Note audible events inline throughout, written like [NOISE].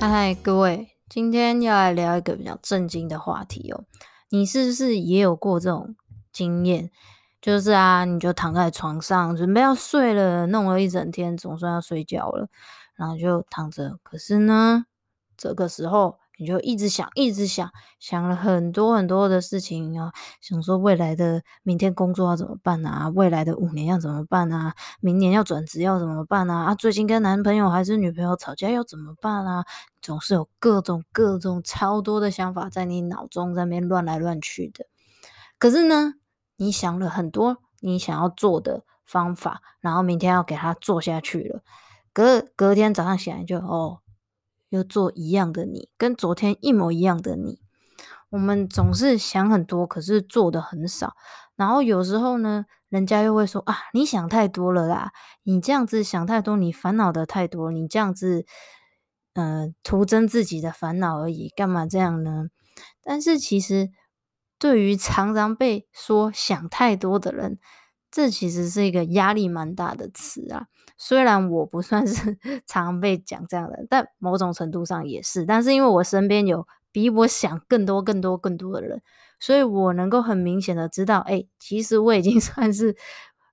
嗨嗨，各位，今天要来聊一个比较震惊的话题哦。你是不是也有过这种经验？就是啊，你就躺在床上准备要睡了，弄了一整天，总算要睡觉了，然后就躺着。可是呢，这个时候。你就一直想，一直想，想了很多很多的事情啊，想说未来的明天工作要怎么办啊？未来的五年要怎么办啊？明年要转职要怎么办啊？啊，最近跟男朋友还是女朋友吵架要怎么办啊？总是有各种各种超多的想法在你脑中在那边乱来乱去的。可是呢，你想了很多你想要做的方法，然后明天要给他做下去了，隔隔天早上醒来就哦。又做一样的你，跟昨天一模一样的你。我们总是想很多，可是做的很少。然后有时候呢，人家又会说啊，你想太多了啦，你这样子想太多，你烦恼的太多，你这样子，呃，徒增自己的烦恼而已，干嘛这样呢？但是其实，对于常常被说想太多的人，这其实是一个压力蛮大的词啊。虽然我不算是 [LAUGHS] 常被讲这样的，但某种程度上也是。但是因为我身边有比我想更多、更多、更多的人，所以我能够很明显的知道，哎，其实我已经 [LAUGHS] 算是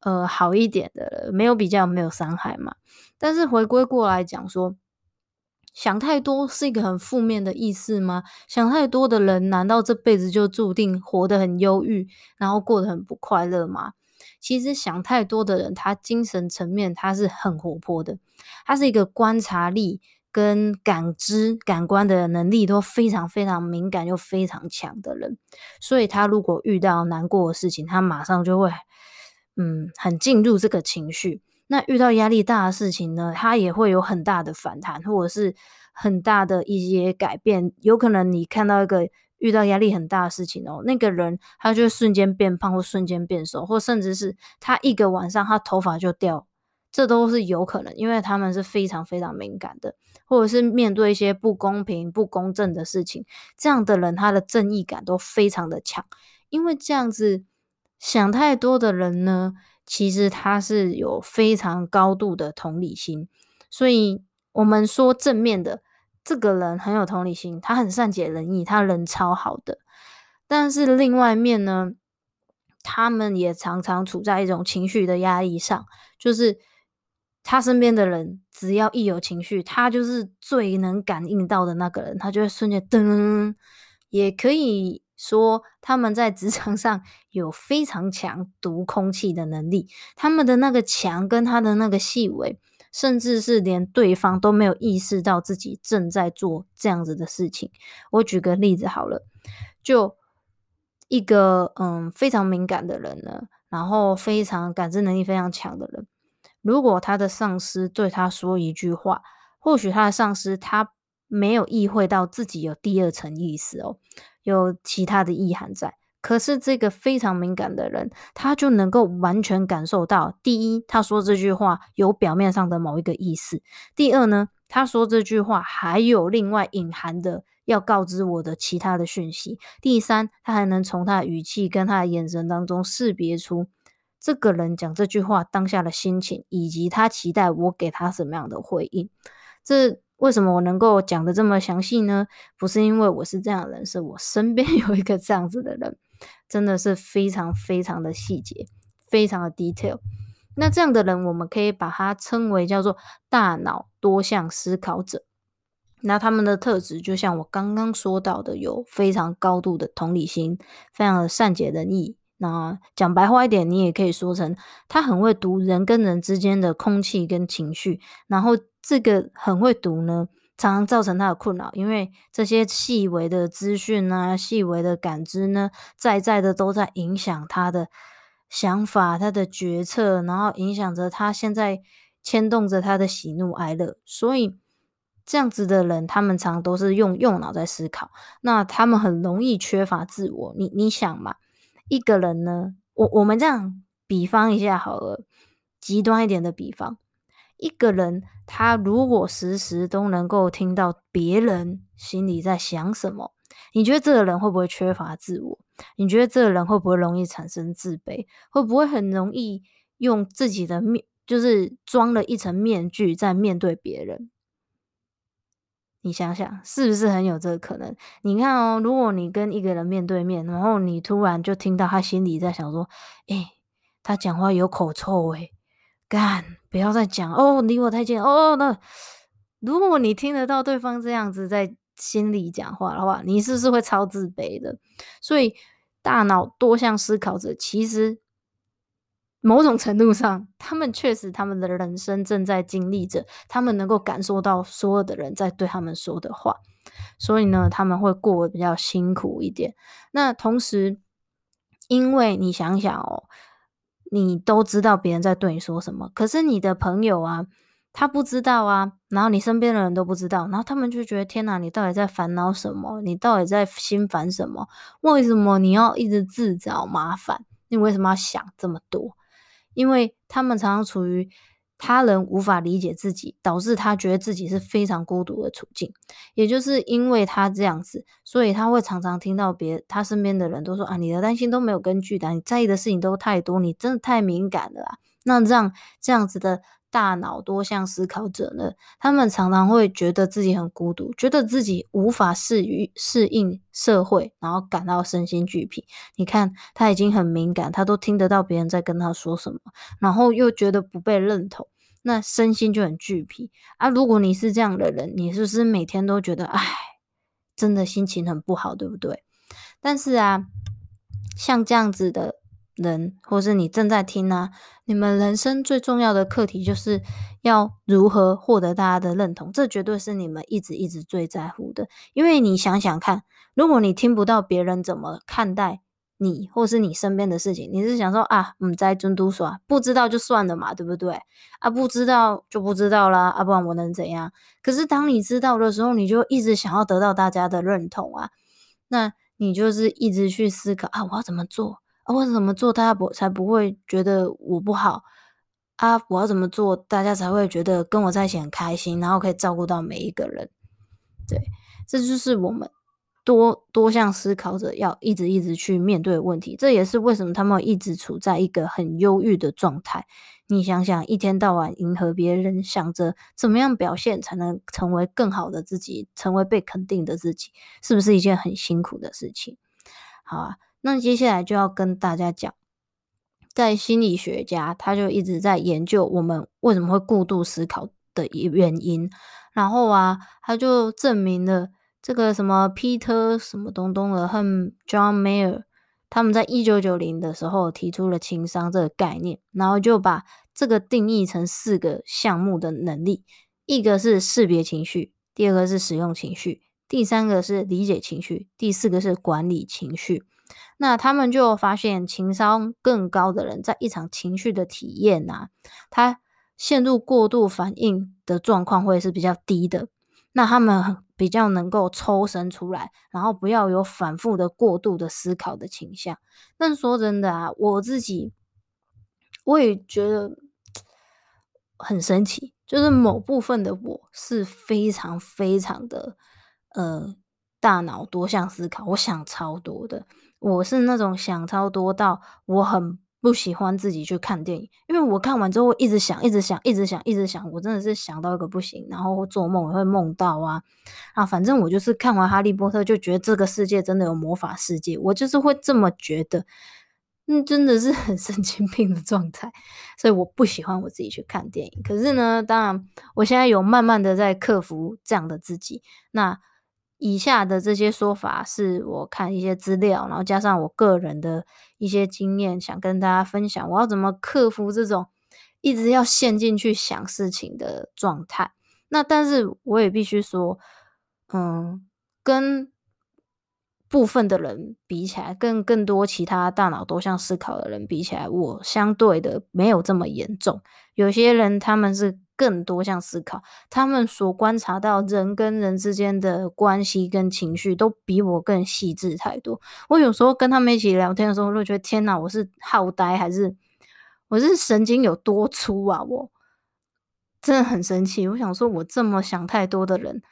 呃好一点的了，没有比较，没有伤害嘛。但是回归过来讲说，想太多是一个很负面的意思吗？想太多的人，难道这辈子就注定活得很忧郁，然后过得很不快乐吗？其实想太多的人，他精神层面他是很活泼的，他是一个观察力跟感知感官的能力都非常非常敏感又非常强的人，所以他如果遇到难过的事情，他马上就会嗯很进入这个情绪。那遇到压力大的事情呢，他也会有很大的反弹，或者是很大的一些改变。有可能你看到一个。遇到压力很大的事情哦，那个人他就会瞬间变胖，或瞬间变瘦，或甚至是他一个晚上他头发就掉，这都是有可能，因为他们是非常非常敏感的，或者是面对一些不公平、不公正的事情，这样的人他的正义感都非常的强，因为这样子想太多的人呢，其实他是有非常高度的同理心，所以我们说正面的。这个人很有同理心，他很善解人意，他人超好的。但是另外面呢，他们也常常处在一种情绪的压力上，就是他身边的人只要一有情绪，他就是最能感应到的那个人，他就会瞬间噔。也可以说他们在职场上有非常强读空气的能力，他们的那个强跟他的那个细微。甚至是连对方都没有意识到自己正在做这样子的事情。我举个例子好了，就一个嗯非常敏感的人呢，然后非常感知能力非常强的人，如果他的上司对他说一句话，或许他的上司他没有意会到自己有第二层意思哦，有其他的意涵在。可是这个非常敏感的人，他就能够完全感受到：第一，他说这句话有表面上的某一个意思；第二呢，他说这句话还有另外隐含的要告知我的其他的讯息；第三，他还能从他的语气跟他的眼神当中识别出这个人讲这句话当下的心情，以及他期待我给他什么样的回应。这为什么我能够讲得这么详细呢？不是因为我是这样的人，是我身边 [LAUGHS] 有一个这样子的人。真的是非常非常的细节，非常的 detail。那这样的人，我们可以把它称为叫做大脑多项思考者。那他们的特质，就像我刚刚说到的，有非常高度的同理心，非常的善解人意。那讲白话一点，你也可以说成他很会读人跟人之间的空气跟情绪。然后这个很会读呢，常常造成他的困扰，因为这些细微的资讯啊，细微的感知呢，在在的都在影响他的。想法，他的决策，然后影响着他现在牵动着他的喜怒哀乐，所以这样子的人，他们常都是用右脑在思考，那他们很容易缺乏自我。你你想嘛，一个人呢，我我们这样比方一下好了，极端一点的比方，一个人他如果时时都能够听到别人心里在想什么，你觉得这个人会不会缺乏自我？你觉得这个人会不会容易产生自卑？会不会很容易用自己的面，就是装了一层面具在面对别人？你想想，是不是很有这个可能？你看哦，如果你跟一个人面对面，然后你突然就听到他心里在想说：“诶，他讲话有口臭诶，干，不要再讲哦，离我太近哦。”那如果你听得到对方这样子在。心里讲话的话，你是不是会超自卑的？所以，大脑多项思考者其实某种程度上，他们确实他们的人生正在经历着，他们能够感受到所有的人在对他们说的话，所以呢，他们会过得比较辛苦一点。那同时，因为你想想哦，你都知道别人在对你说什么，可是你的朋友啊。他不知道啊，然后你身边的人都不知道，然后他们就觉得天哪，你到底在烦恼什么？你到底在心烦什么？为什么你要一直自找麻烦？你为什么要想这么多？因为他们常常处于他人无法理解自己，导致他觉得自己是非常孤独的处境。也就是因为他这样子，所以他会常常听到别他身边的人都说啊，你的担心都没有根据的，你在意的事情都太多，你真的太敏感了。那让这样子的。大脑多项思考者呢，他们常常会觉得自己很孤独，觉得自己无法适于适应社会，然后感到身心俱疲。你看，他已经很敏感，他都听得到别人在跟他说什么，然后又觉得不被认同，那身心就很俱疲啊。如果你是这样的人，你是不是每天都觉得，唉，真的心情很不好，对不对？但是啊，像这样子的。人，或是你正在听啊，你们人生最重要的课题就是要如何获得大家的认同，这绝对是你们一直一直最在乎的。因为你想想看，如果你听不到别人怎么看待你，或是你身边的事情，你是想说啊，嗯，在尊嘟说，不知道就算了嘛，对不对？啊，不知道就不知道啦，啊，不然我能怎样？可是当你知道的时候，你就一直想要得到大家的认同啊，那你就是一直去思考啊，我要怎么做？啊，我怎么做，大家不才不会觉得我不好啊？我要怎么做，大家才会觉得跟我在一起很开心，然后可以照顾到每一个人。对，这就是我们多多项思考者要一直一直去面对的问题。这也是为什么他们一直处在一个很忧郁的状态。你想想，一天到晚迎合别人，想着怎么样表现才能成为更好的自己，成为被肯定的自己，是不是一件很辛苦的事情？好啊。那接下来就要跟大家讲，在心理学家他就一直在研究我们为什么会过度思考的原因，然后啊，他就证明了这个什么 Peter 什么东东的和 John Mayer 他们在一九九零的时候提出了情商这个概念，然后就把这个定义成四个项目的能力，一个是识别情绪，第二个是使用情绪，第三个是理解情绪，第四个是管理情绪。那他们就发现，情商更高的人，在一场情绪的体验啊，他陷入过度反应的状况会是比较低的。那他们比较能够抽身出来，然后不要有反复的过度的思考的倾向。但说真的啊，我自己我也觉得很神奇，就是某部分的我是非常非常的呃大脑多项思考，我想超多的。我是那种想超多到我很不喜欢自己去看电影，因为我看完之后一直想，一直想，一直想，一直想，我真的是想到一个不行，然后做梦也会梦到啊啊！反正我就是看完《哈利波特》就觉得这个世界真的有魔法世界，我就是会这么觉得。嗯，真的是很神经病的状态，所以我不喜欢我自己去看电影。可是呢，当然我现在有慢慢的在克服这样的自己。那以下的这些说法是我看一些资料，然后加上我个人的一些经验，想跟大家分享，我要怎么克服这种一直要陷进去想事情的状态。那但是我也必须说，嗯，跟。部分的人比起来，跟更多其他大脑都像思考的人比起来，我相对的没有这么严重。有些人他们是更多像思考，他们所观察到人跟人之间的关系跟情绪都比我更细致太多。我有时候跟他们一起聊天的时候，我就觉得天哪，我是好呆还是我是神经有多粗啊？我真的很生气。我想说，我这么想太多的人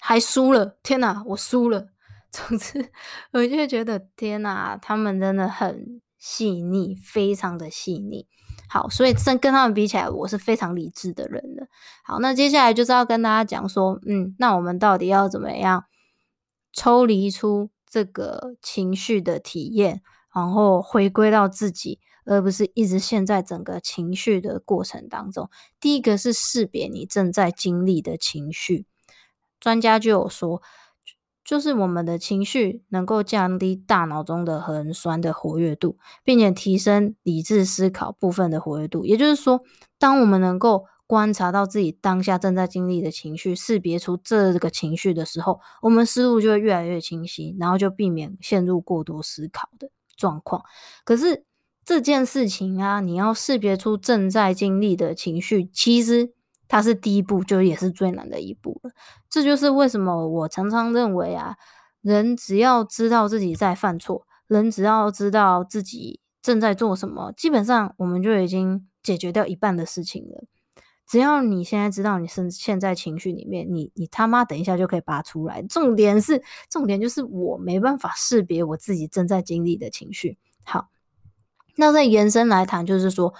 还输了，天哪，我输了。[LAUGHS] 总之，我就觉得天哪，他们真的很细腻，非常的细腻。好，所以跟跟他们比起来，我是非常理智的人了。好，那接下来就是要跟大家讲说，嗯，那我们到底要怎么样抽离出这个情绪的体验，然后回归到自己，而不是一直陷在整个情绪的过程当中。第一个是识别你正在经历的情绪，专家就有说。就是我们的情绪能够降低大脑中的核酸的活跃度，并且提升理智思考部分的活跃度。也就是说，当我们能够观察到自己当下正在经历的情绪，识别出这个情绪的时候，我们思路就会越来越清晰，然后就避免陷入过多思考的状况。可是这件事情啊，你要识别出正在经历的情绪，其实。它是第一步，就也是最难的一步了。这就是为什么我常常认为啊，人只要知道自己在犯错，人只要知道自己正在做什么，基本上我们就已经解决掉一半的事情了。只要你现在知道你是现在情绪里面，你你他妈等一下就可以拔出来。重点是，重点就是我没办法识别我自己正在经历的情绪。好，那再延伸来谈，就是说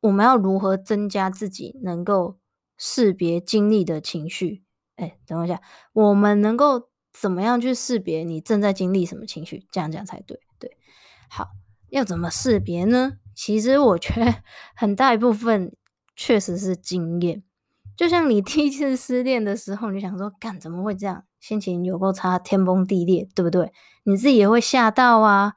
我们要如何增加自己能够。识别经历的情绪，哎，等我一下，我们能够怎么样去识别你正在经历什么情绪？这样讲才对，对，好，要怎么识别呢？其实我觉得很大一部分确实是经验，就像你 [LAUGHS] 第一次失恋的时候，你想说，干怎么会这样？心情有够差，天崩地裂，对不对？你自己也会吓到啊，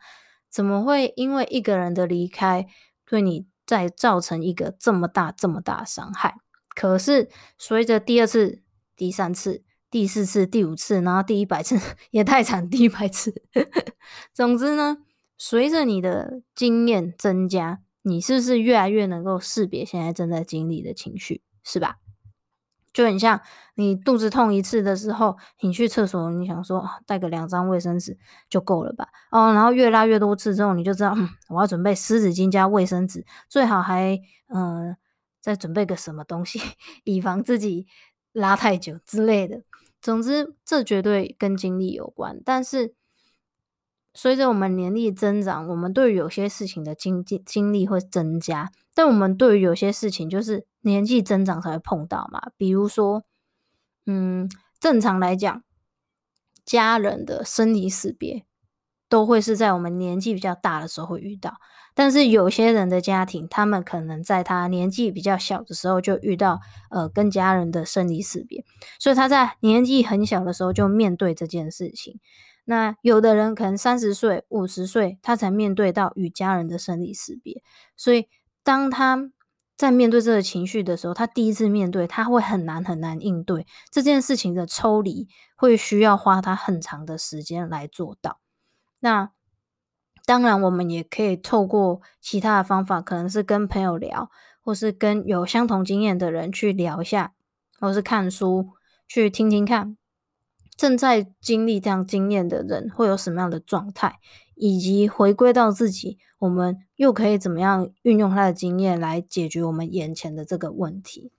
怎么会因为一个人的离开，对你再造成一个这么大、这么大伤害？可是，随着第二次、第三次、第四次、第五次，然后第一百次也太惨，第一百次。总之呢，随着你的经验增加，你是不是越来越能够识别现在正在经历的情绪，是吧？就很像你肚子痛一次的时候，你去厕所，你想说带个两张卫生纸就够了吧？哦，然后越拉越多次之后，你就知道，嗯，我要准备湿纸巾加卫生纸，最好还嗯。再准备个什么东西，[LAUGHS] 以防自己拉太久之类的。总之，这绝对跟经历有关。但是，随着我们年龄增长，我们对于有些事情的经经经历会增加。但我们对于有些事情，就是年纪增长才会碰到嘛。比如说，嗯，正常来讲，家人的生离死别都会是在我们年纪比较大的时候会遇到。但是有些人的家庭，他们可能在他年纪比较小的时候就遇到呃跟家人的生离死别，所以他在年纪很小的时候就面对这件事情。那有的人可能三十岁、五十岁，他才面对到与家人的生离死别。所以当他在面对这个情绪的时候，他第一次面对，他会很难很难应对这件事情的抽离，会需要花他很长的时间来做到。那。当然，我们也可以透过其他的方法，可能是跟朋友聊，或是跟有相同经验的人去聊一下，或是看书去听听看，正在经历这样经验的人会有什么样的状态，以及回归到自己，我们又可以怎么样运用他的经验来解决我们眼前的这个问题。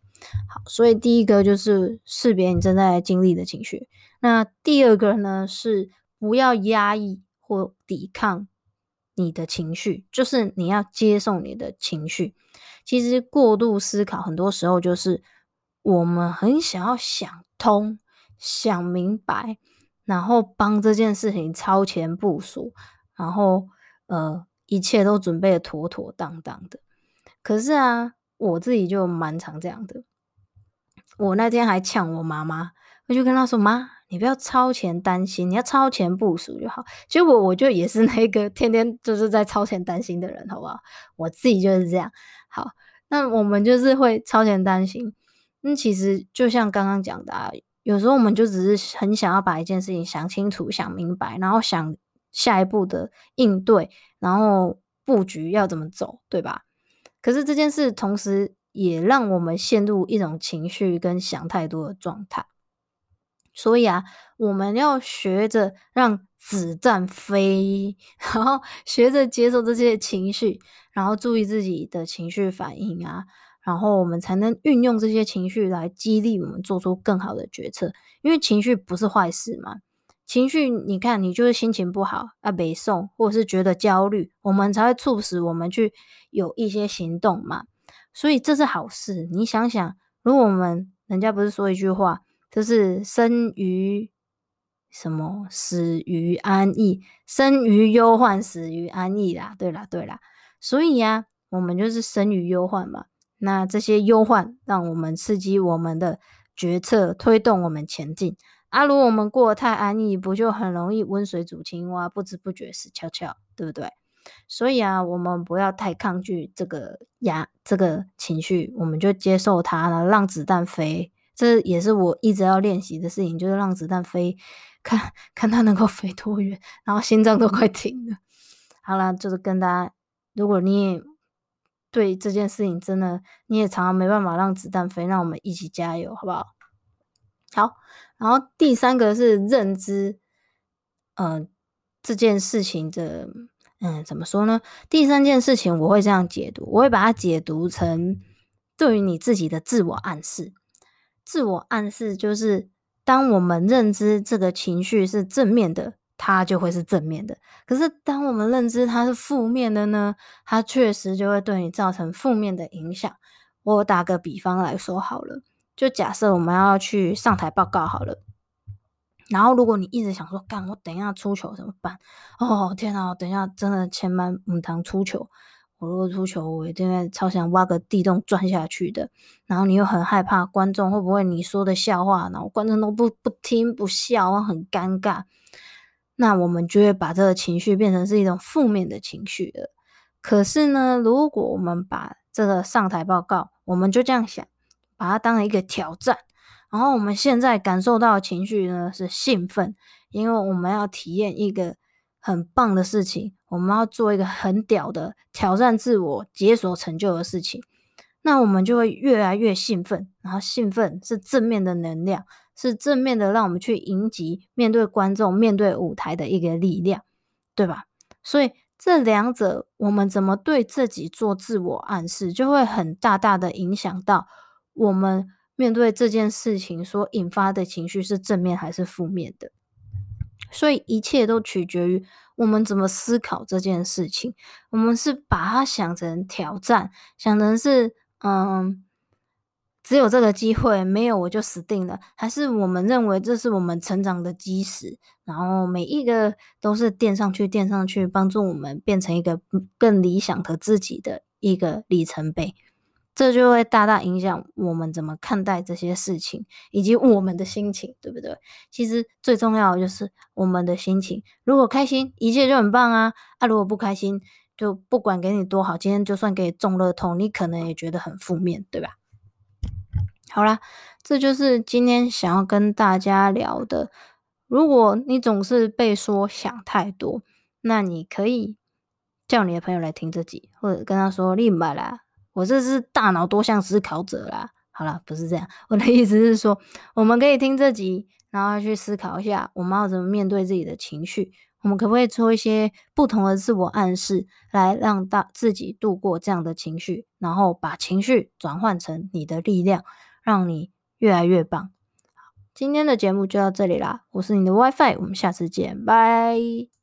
好，所以第一个就是识别你正在经历的情绪，那第二个呢是不要压抑或抵抗。你的情绪就是你要接受你的情绪。其实过度思考很多时候就是我们很想要想通、想明白，然后帮这件事情超前部署，然后呃一切都准备的妥妥当当的。可是啊，我自己就蛮常这样的。我那天还呛我妈妈，我就跟她说：“妈，你不要超前担心，你要超前部署就好。”结果我就也是那个天天就是在超前担心的人，好不好？我自己就是这样。好，那我们就是会超前担心。那其实就像刚刚讲的啊，有时候我们就只是很想要把一件事情想清楚、想明白，然后想下一步的应对，然后布局要怎么走，对吧？可是这件事同时也让我们陷入一种情绪跟想太多的状态。所以啊，我们要学着让子弹飞，[LAUGHS] 然后学着接受这些情绪，然后注意自己的情绪反应啊。然后我们才能运用这些情绪来激励我们做出更好的决策，因为情绪不是坏事嘛。情绪，你看，你就是心情不好啊，北宋，或者是觉得焦虑，我们才会促使我们去有一些行动嘛。所以这是好事。你想想，如果我们人家不是说一句话，就是生于什么，死于安逸，生于忧患，死于安逸啦。对啦，对啦。所以呀、我们就是生于忧患嘛。那这些忧患让我们刺激我们的决策，推动我们前进。啊，如果我们过得太安逸，不就很容易温水煮青蛙，不知不觉死翘翘，对不对？所以啊，我们不要太抗拒这个压这个情绪，我们就接受它了，让子弹飞。这也是我一直要练习的事情，就是让子弹飞，看看它能够飞多远，然后心脏都快停了。好了，就是跟大家，如果你也。对这件事情，真的你也常常没办法让子弹飞，让我们一起加油，好不好？好，然后第三个是认知，呃，这件事情的，嗯，怎么说呢？第三件事情我会这样解读，我会把它解读成对于你自己的自我暗示。自我暗示就是当我们认知这个情绪是正面的。它就会是正面的，可是当我们认知它是负面的呢，它确实就会对你造成负面的影响。我打个比方来说好了，就假设我们要去上台报告好了，然后如果你一直想说，干，我等一下出糗怎么办？哦天哪，等一下真的千万不能出糗，我如果出糗，我一定会超想挖个地洞钻下去的。然后你又很害怕观众会不会你说的笑话，然后观众都不不听不笑，很尴尬。那我们就会把这个情绪变成是一种负面的情绪了。可是呢，如果我们把这个上台报告，我们就这样想，把它当一个挑战，然后我们现在感受到情绪呢是兴奋，因为我们要体验一个很棒的事情，我们要做一个很屌的挑战自我、解锁成就的事情，那我们就会越来越兴奋，然后兴奋是正面的能量。是正面的，让我们去迎击面对观众、面对舞台的一个力量，对吧？所以这两者，我们怎么对自己做自我暗示，就会很大大的影响到我们面对这件事情所引发的情绪是正面还是负面的。所以一切都取决于我们怎么思考这件事情。我们是把它想成挑战，想成是嗯。只有这个机会，没有我就死定了。还是我们认为这是我们成长的基石，然后每一个都是垫上去、垫上去，帮助我们变成一个更理想的自己的一个里程碑。这就会大大影响我们怎么看待这些事情，以及我们的心情，对不对？其实最重要的就是我们的心情。如果开心，一切就很棒啊！啊，如果不开心，就不管给你多好，今天就算给你中乐透，你可能也觉得很负面，对吧？好啦，这就是今天想要跟大家聊的。如果你总是被说想太多，那你可以叫你的朋友来听这集，或者跟他说：“立马啦，我这是大脑多项思考者啦。”好啦，不是这样，我的意思是说，我们可以听这集，然后去思考一下，我们要怎么面对自己的情绪。我们可不可以做一些不同的自我暗示，来让大自己度过这样的情绪，然后把情绪转换成你的力量。让你越来越棒。今天的节目就到这里啦，我是你的 WiFi，我们下次见，拜。